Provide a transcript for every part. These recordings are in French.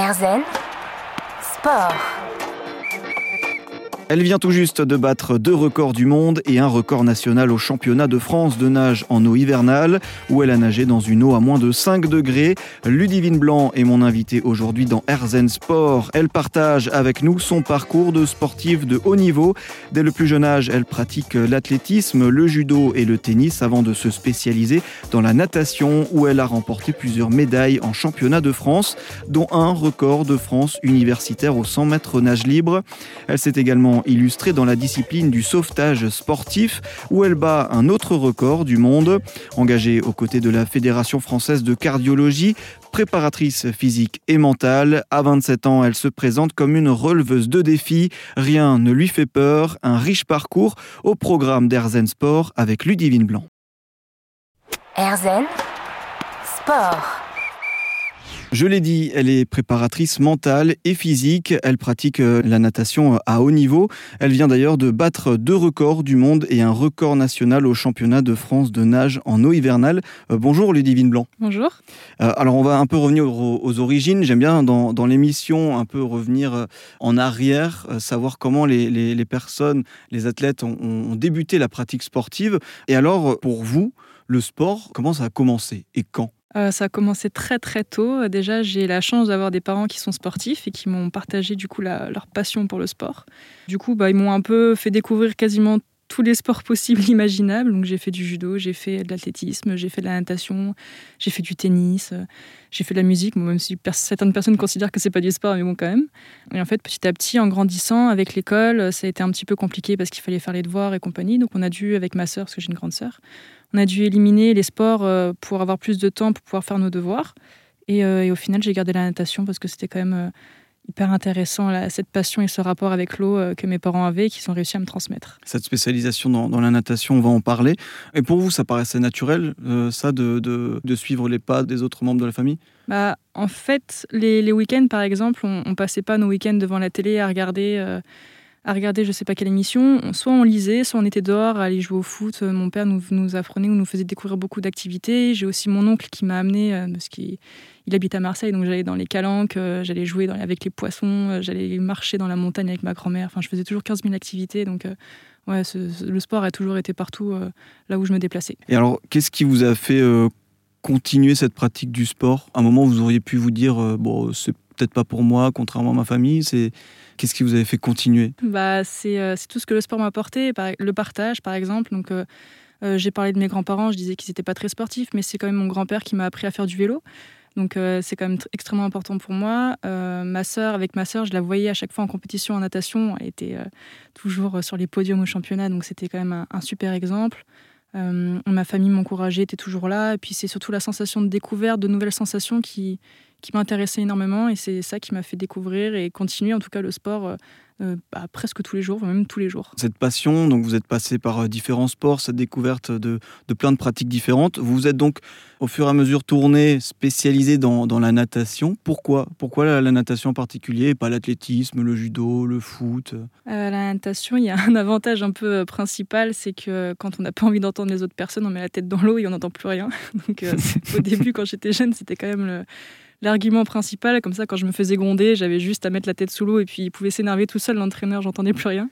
Erzen Sport. Elle vient tout juste de battre deux records du monde et un record national au championnat de France de nage en eau hivernale, où elle a nagé dans une eau à moins de 5 degrés. Ludivine Blanc est mon invitée aujourd'hui dans Erzen Sport. Elle partage avec nous son parcours de sportive de haut niveau. Dès le plus jeune âge, elle pratique l'athlétisme, le judo et le tennis avant de se spécialiser dans la natation, où elle a remporté plusieurs médailles en championnat de France, dont un record de France universitaire au 100 mètres nage libre. Elle s'est également illustrée dans la discipline du sauvetage sportif où elle bat un autre record du monde. Engagée aux côtés de la Fédération française de cardiologie, préparatrice physique et mentale, à 27 ans, elle se présente comme une releveuse de défis. Rien ne lui fait peur. Un riche parcours au programme d'Erzen Sport avec Ludivine Blanc. Sport. Je l'ai dit, elle est préparatrice mentale et physique. Elle pratique euh, la natation euh, à haut niveau. Elle vient d'ailleurs de battre deux records du monde et un record national au championnat de France de nage en eau hivernale. Euh, bonjour Ludivine Blanc. Bonjour. alors on va un peu revenir aux, origines. J'aime bien dans, l'émission un peu revenir en arrière, savoir comment les, personnes, les athlètes ont, ont débuté la pratique sportive. Et alors pour vous, le sport, comment ça a commencé et quand? Euh, ça a commencé très très tôt. Déjà, j'ai la chance d'avoir des parents qui sont sportifs et qui m'ont partagé du coup leur passion pour le sport. Du coup, bah, ils m'ont un peu fait découvrir quasiment tous les sports possibles imaginables. Donc j'ai fait du judo, j'ai fait de l'athlétisme, j'ai fait de la natation, j'ai fait du tennis, euh, j'ai fait de la musique, même si certaines personnes considèrent que c'est pas du sport, mais bon quand même. Et en fait, petit à petit, en grandissant avec l'école, ça a été un petit peu compliqué parce qu'il fallait faire les devoirs et compagnie. Donc on a dû, avec ma sœur, parce que j'ai une grande sœur, on a dû éliminer les sports euh, pour avoir plus de temps pour pouvoir faire nos devoirs. Et, euh, et au final, j'ai gardé la natation parce que c'était quand même hyper intéressant, cette passion et ce rapport avec l'eau que mes parents avaient et qu'ils ont réussi à me transmettre. Cette spécialisation dans, la natation, on va en parler. Et pour vous, ça paraissait naturel, ça, de, de, suivre les pas des autres membres de la famille? Bah, En fait, les, les week-ends, par exemple, on, ne passait pas nos week-ends devant la télé à regarder à regarder je sais pas quelle émission. Soit on lisait, soit on était dehors à aller jouer au foot. Euh, mon père nous, nous apprenait ou nous faisait découvrir beaucoup d'activités. J'ai aussi mon oncle qui m'a amené, euh, parce qu'il il habite à Marseille, donc j'allais dans les calanques, euh, j'allais jouer avec les poissons, j'allais marcher dans la montagne avec ma grand-mère. Enfin, je faisais toujours 15 000 activités. Donc, ouais, le sport a toujours été partout là où je me déplaçais. Et alors, qu'est-ce qui vous a fait continuer cette pratique du sport? À un moment, vous auriez pu vous dire, bon, c'est peut-être pas pour moi, contrairement à ma famille. C'est Qu'est-ce qui vous avait fait continuer? Bah, euh, c'est, tout ce que le sport m'a apporté, le partage par exemple. Donc, euh, euh, j'ai parlé de mes grands-parents, je disais qu'ils n'étaient pas très sportifs, mais c'est quand même mon grand-père qui m'a appris à faire du vélo. Donc c'est quand même extrêmement important pour moi. ma sœur, avec ma sœur, je la voyais à chaque fois en compétition en natation. Elle était toujours sur les podiums au championnat, donc c'était quand même un, super exemple. ma famille m'encourageait, était toujours là. Et puis c'est surtout la sensation de découverte, de nouvelles sensations qui, qui m'intéressait énormément et c'est ça qui m'a fait découvrir et continuer en tout cas le sport euh, euh, bah, presque tous les jours, même tous les jours. Cette passion, donc vous êtes passé par euh, différents sports, cette découverte de, de, plein de pratiques différentes. Vous vous êtes donc au fur et à mesure tourné, spécialisé dans, dans la natation. Pourquoi Pourquoi la, natation en particulier et pas l'athlétisme, le judo, le foot La natation, il y a un avantage un peu principal, c'est que quand on n'a pas envie d'entendre les autres personnes, on met la tête dans l'eau et on n'entend plus rien. Donc au début, quand j'étais jeune, c'était quand même le l'argument principal. Comme ça, quand je me faisais gronder, j'avais juste à mettre la tête sous l'eau et puis il pouvait s'énerver tout seul, l'entraîneur, j'entendais plus rien.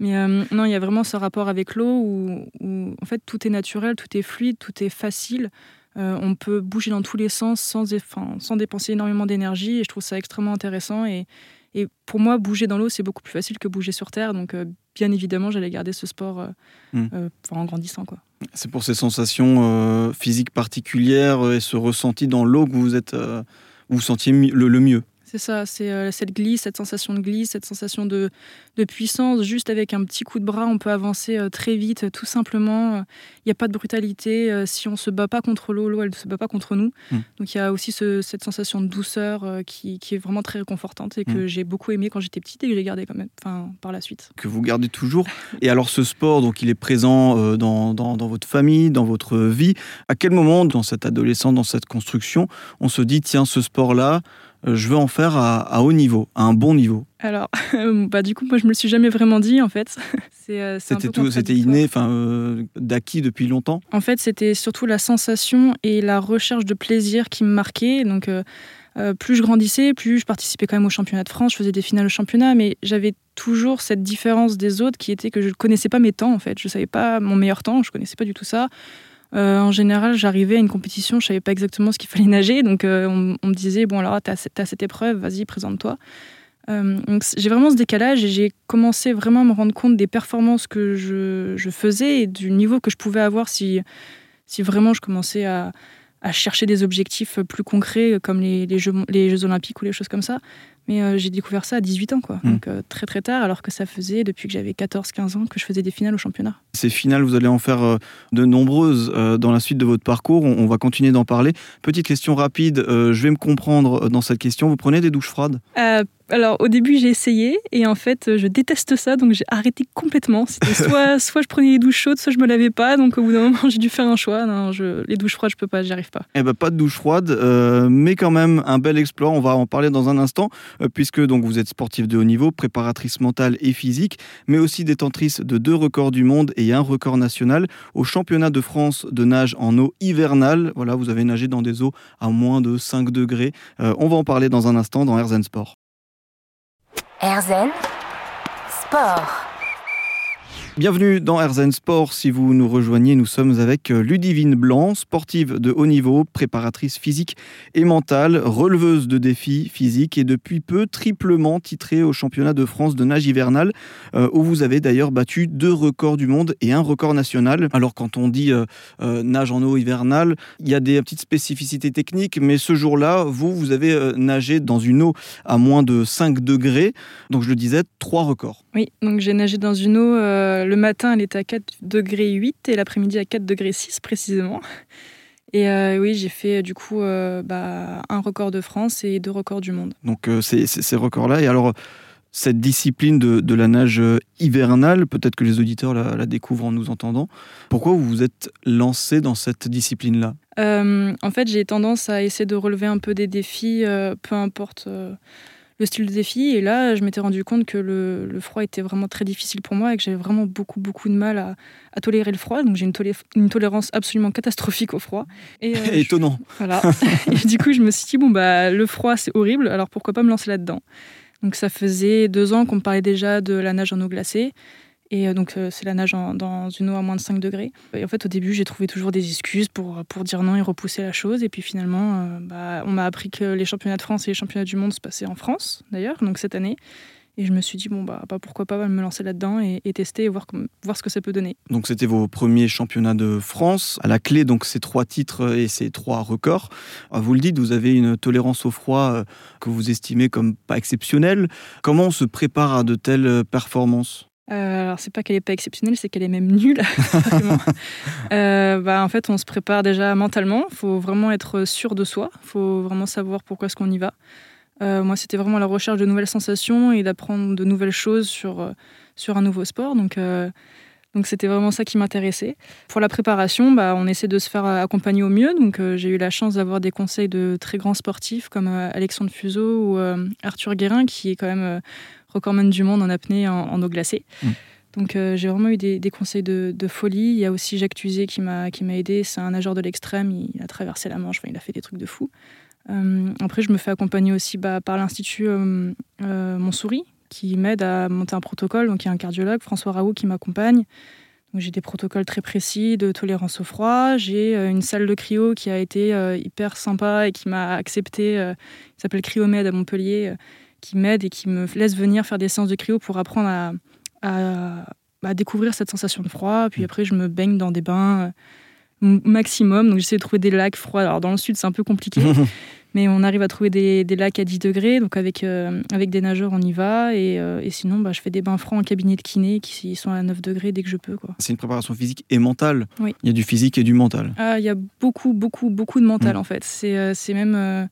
Mais euh, non, il y a vraiment ce rapport avec l'eau où, en fait tout est naturel, tout est fluide, tout est facile. Euh, on peut bouger dans tous les sens sans, sans dépenser énormément d'énergie et je trouve ça extrêmement intéressant. Et, et pour moi, bouger dans l'eau, c'est beaucoup plus facile que bouger sur Terre. Donc, euh, bien évidemment, j'allais garder ce sport hmm. en grandissant. Quoi. C'est pour ces sensations euh, physiques particulières et ce ressenti dans l'eau que vous êtes, euh, vous sentiez le mieux. C'est ça, c'est euh, cette glisse, cette sensation de glisse, cette sensation de, de, puissance. Juste avec un petit coup de bras, on peut avancer euh, très vite, tout simplement. Il n'y a pas de brutalité. Euh, si on ne se bat pas contre l'eau, l'eau, elle ne se bat pas contre nous. Hmm. Donc il y a aussi cette sensation de douceur qui, qui, est vraiment très réconfortante et que hmm. j'ai beaucoup aimé quand j'étais petite et que j'ai gardé quand même enfin, par la suite. Que vous gardez toujours. et alors ce sport, donc il est présent dans, dans, dans votre famille, dans votre vie. À quel moment, dans cette adolescence, dans cette construction, on se dit, tiens, ce sport-là, euh, je veux en faire à, haut niveau, à un bon niveau Alors, bah, du coup, moi, je me le suis jamais vraiment dit, en fait. Euh, c'était tout, c'était inné, enfin, euh, d'acquis depuis longtemps. En fait, c'était surtout la sensation et la recherche de plaisir qui me marquaient. Donc, euh, plus je grandissais, plus je participais quand même au championnat de France, je faisais des finales au championnat, mais j'avais toujours cette différence des autres qui était que je ne connaissais pas mes temps en fait. Je ne savais pas mon meilleur temps, je ne connaissais pas du tout ça. Euh, en général, j'arrivais à une compétition, je savais pas exactement ce qu'il fallait nager, donc euh, on, me disait bon alors tu as, cette épreuve, vas-y présente-toi. donc j'ai vraiment ce décalage et j'ai commencé vraiment à me rendre compte des performances que je, je, faisais et du niveau que je pouvais avoir si, si vraiment je commençais à, à chercher des objectifs plus concrets comme les, les, jeux, les Jeux Olympiques ou les choses comme ça. Mais euh, j'ai découvert ça à 18 ans, quoi. Hmm. Donc euh, très très tard, alors que ça faisait depuis que j'avais 14-15 ans que je faisais des finales au championnat. Ces finales, vous allez en faire euh, de nombreuses dans la suite de votre parcours. On, va continuer d'en parler. Petite question rapide, je vais me comprendre dans cette question. Vous prenez des douches froides? Alors au début j'ai essayé et en fait je déteste ça donc j'ai arrêté complètement. C'était soit, soit je prenais les douches chaudes, soit je me lavais pas. Donc au bout d'un moment j'ai dû faire un choix. Non, je, les douches froides je peux pas, j'y arrive pas. Eh ben pas de douche froide, euh, mais quand même un bel exploit. On va en parler dans un instant euh, puisque donc vous êtes sportif de haut niveau, préparatrice mentale et physique, mais aussi détentrice de deux records du monde et un record national au championnat de France de nage en eau hivernale. Voilà, vous avez nagé dans des eaux à moins de 5 degrés. Euh, on va en parler dans un instant dans Herzen Sport. Erzen Sport. Bienvenue dans Erzen Sport. Si vous nous rejoignez, nous sommes avec euh, Ludivine Blanc, sportive de haut niveau, préparatrice physique et mentale, releveuse de défis physiques et depuis peu triplement titrée au championnat de France de nage hivernale, euh, où vous avez d'ailleurs battu deux records du monde et un record national. Alors quand on dit euh, nage en eau hivernale, il y a des petites spécificités techniques, mais ce jour-là, vous, vous avez nagé dans une eau à moins de 5 degrés. Donc je le disais, trois records. Oui, donc j'ai nagé dans une eau le matin, elle était à 4 degrés 8 et l'après-midi à 4 degrés 6 précisément. Et euh, oui, j'ai fait du coup euh, bah, un record de France et deux records du monde. Donc euh, c'est ces records-là. Et alors, cette discipline de, la nage hivernale, peut-être que les auditeurs la, découvrent en nous entendant. Pourquoi vous vous êtes lancé dans cette discipline-là? En fait, j'ai tendance à essayer de relever un peu des défis, peu importe le style de défi. Et là, je m'étais rendu compte que le, froid était vraiment très difficile pour moi et que j'avais vraiment beaucoup, beaucoup de mal à, tolérer le froid. Donc j'ai une, tolérance absolument catastrophique au froid. Et, euh, Étonnant. voilà. et du coup, je me suis dit, bon, bah, le froid, c'est horrible, alors pourquoi pas me lancer là-dedans? Donc ça faisait deux ans qu'on me parlait déjà de la nage en eau glacée. Et euh, donc, euh, c'est la nage dans une eau à moins de 5 degrés. Et en fait, au début, j'ai trouvé toujours des excuses pour, pour dire non et repousser la chose. Et puis finalement, euh, bah, on m'a appris que les championnats de France et les championnats du monde se passaient en France, d'ailleurs, donc cette année. Et je me suis dit, bon, bah, bah pourquoi pas me lancer là-dedans et, tester et voir, voir ce que ça peut donner. Donc, c'était vos premiers championnats de France. À la clé, donc, ces trois titres et ces trois records. Vous le dites, vous avez une tolérance au froid que vous estimez comme pas exceptionnelle. Comment on se prépare à de telles performances? Euh, alors, c'est pas qu'elle est pas exceptionnelle, c'est qu'elle est même nulle. euh, bah, en fait, on se prépare déjà mentalement. Il faut vraiment être sûr de soi. Il faut vraiment savoir pourquoi est-ce qu'on y va. Euh, moi, c'était vraiment la recherche de nouvelles sensations et d'apprendre de nouvelles choses sur, euh, sur un nouveau sport. Donc, donc c'était vraiment ça qui m'intéressait. Pour la préparation, bah, on essaie de se faire accompagner au mieux. Donc j'ai eu la chance d'avoir des conseils de très grands sportifs comme Alexandre Fuseau ou Arthur Guérin, qui est quand même recordman du monde en apnée en, eau glacée. Mm. Donc euh, j'ai vraiment eu des, conseils de, folie. Il y a aussi Jacques Tuzé qui m'a aidé. C'est un nageur de l'extrême. Il, a traversé la Manche. il a fait des trucs de fou. Euh, après, je me fais accompagner aussi bah, par l'Institut euh, Montsouris qui m'aide à monter un protocole. Donc il y a un cardiologue, François Raoult, qui m'accompagne. J'ai des protocoles très précis de tolérance au froid. J'ai une salle de cryo qui a été hyper sympa et qui m'a accepté. il s'appelle Cryomed à Montpellier qui m'aide et qui me laisse venir faire des séances de cryo pour apprendre à, à, découvrir cette sensation de froid. Puis mm. après, je me baigne dans des bains euh, maximum. Donc j'essaie de trouver des lacs froids. Alors dans le sud, c'est un peu compliqué. mais on arrive à trouver des, des, lacs à 10 degrés. Donc avec, euh, avec des nageurs, on y va. Et, euh, et sinon, bah, je fais des bains froids en cabinet de kiné qui sont à 9 degrés dès que je peux. C'est une préparation physique et mentale. Oui. Il y a du physique et du mental. Ah, il y a beaucoup, beaucoup, beaucoup de mental mm. en fait. C'est même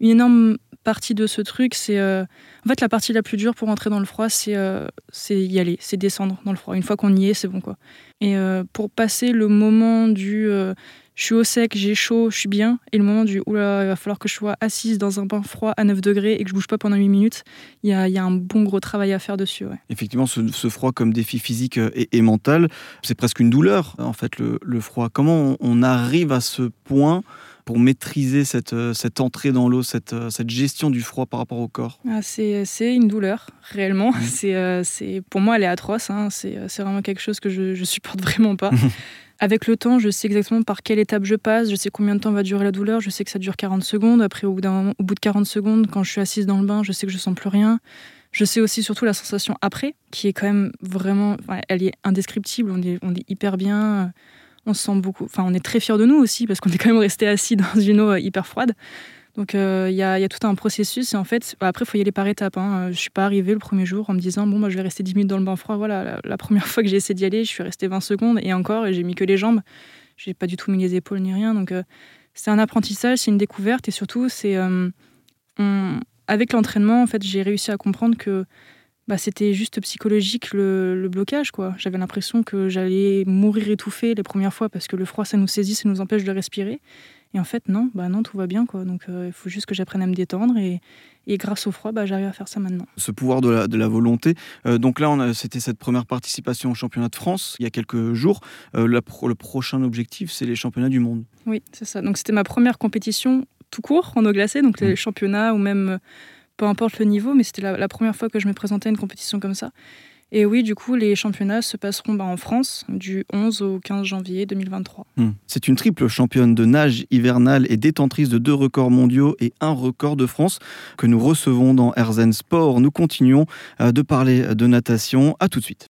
une énorme partie de ce truc, c'est euh, en fait la partie la plus dure pour entrer dans le froid, c'est euh, y aller, c'est descendre dans le froid. Une fois qu'on y est, c'est bon quoi. Et euh, pour passer le moment du je suis au sec, j'ai chaud, je suis bien, et le moment du oula, il va falloir que je sois assise dans un bain froid à 9 degrés et que je bouge pas pendant 8 minutes, il y a, y a, un bon gros travail à faire dessus. Effectivement, ce, froid comme défi physique et, mental, c'est presque une douleur en fait le, froid. Comment on arrive à ce point pour maîtriser cette, cette entrée dans l'eau, cette, cette gestion du froid par rapport au corps ah, c'est, une douleur, réellement. C'est, c'est, pour moi, elle est atroce. Hein. C'est, vraiment quelque chose que je, je supporte vraiment pas. Avec le temps, je sais exactement par quelle étape je passe, je sais combien de temps va durer la douleur, je sais que ça dure 40 secondes. Après, au bout, au bout de 40 secondes, quand je suis assise dans le bain, je sais que je sens plus rien. Je sais aussi surtout la sensation après, qui est quand même vraiment, elle est indescriptible. On est, on est hyper bien, on se sent beaucoup, enfin, on est très fiers de nous aussi parce qu'on est quand même resté assis dans une eau hyper froide. Donc euh, il y, a, tout un processus et en fait, après, il faut y aller par étapes. Hein. Je suis pas arrivée le premier jour en me disant, bon, moi, je vais rester 10 minutes dans le bain froid. Voilà, la, première fois que j'ai essayé d'y aller, je suis restée 20 secondes et encore, j'ai mis que les jambes. J'ai pas du tout mis les épaules ni rien. Donc euh, c'est un apprentissage, c'est une découverte et surtout, c'est euh, avec l'entraînement, en fait, j'ai réussi à comprendre que bah, c'était juste psychologique le, le blocage. quoi. J'avais l'impression que j'allais mourir étouffée les premières fois parce que le froid, ça nous saisit, ça nous empêche de respirer. Et en fait, non, bah non, tout va bien. Quoi. Donc, euh, il faut juste que j'apprenne à me détendre. Et, et grâce au froid, bah, j'arrive à faire ça maintenant. Ce pouvoir de la, de la volonté. Euh, donc là, c'était cette première participation au championnat de France il y a quelques jours. Euh, le prochain objectif, c'est les championnats du monde. Oui, c'est ça. Donc c'était ma première compétition tout court en eau glacée. Donc les mmh. championnats ou même peu importe le niveau, mais c'était la, première fois que je me présentais à une compétition comme ça. Et oui, du coup, les championnats se passeront bah, en France du 11 au 15 janvier 2023. Hmm. C'est une triple championne de nage hivernale et détentrice de deux records mondiaux et un record de France que nous recevons dans Herzen Sport. Nous continuons euh, de parler de natation. À tout de suite.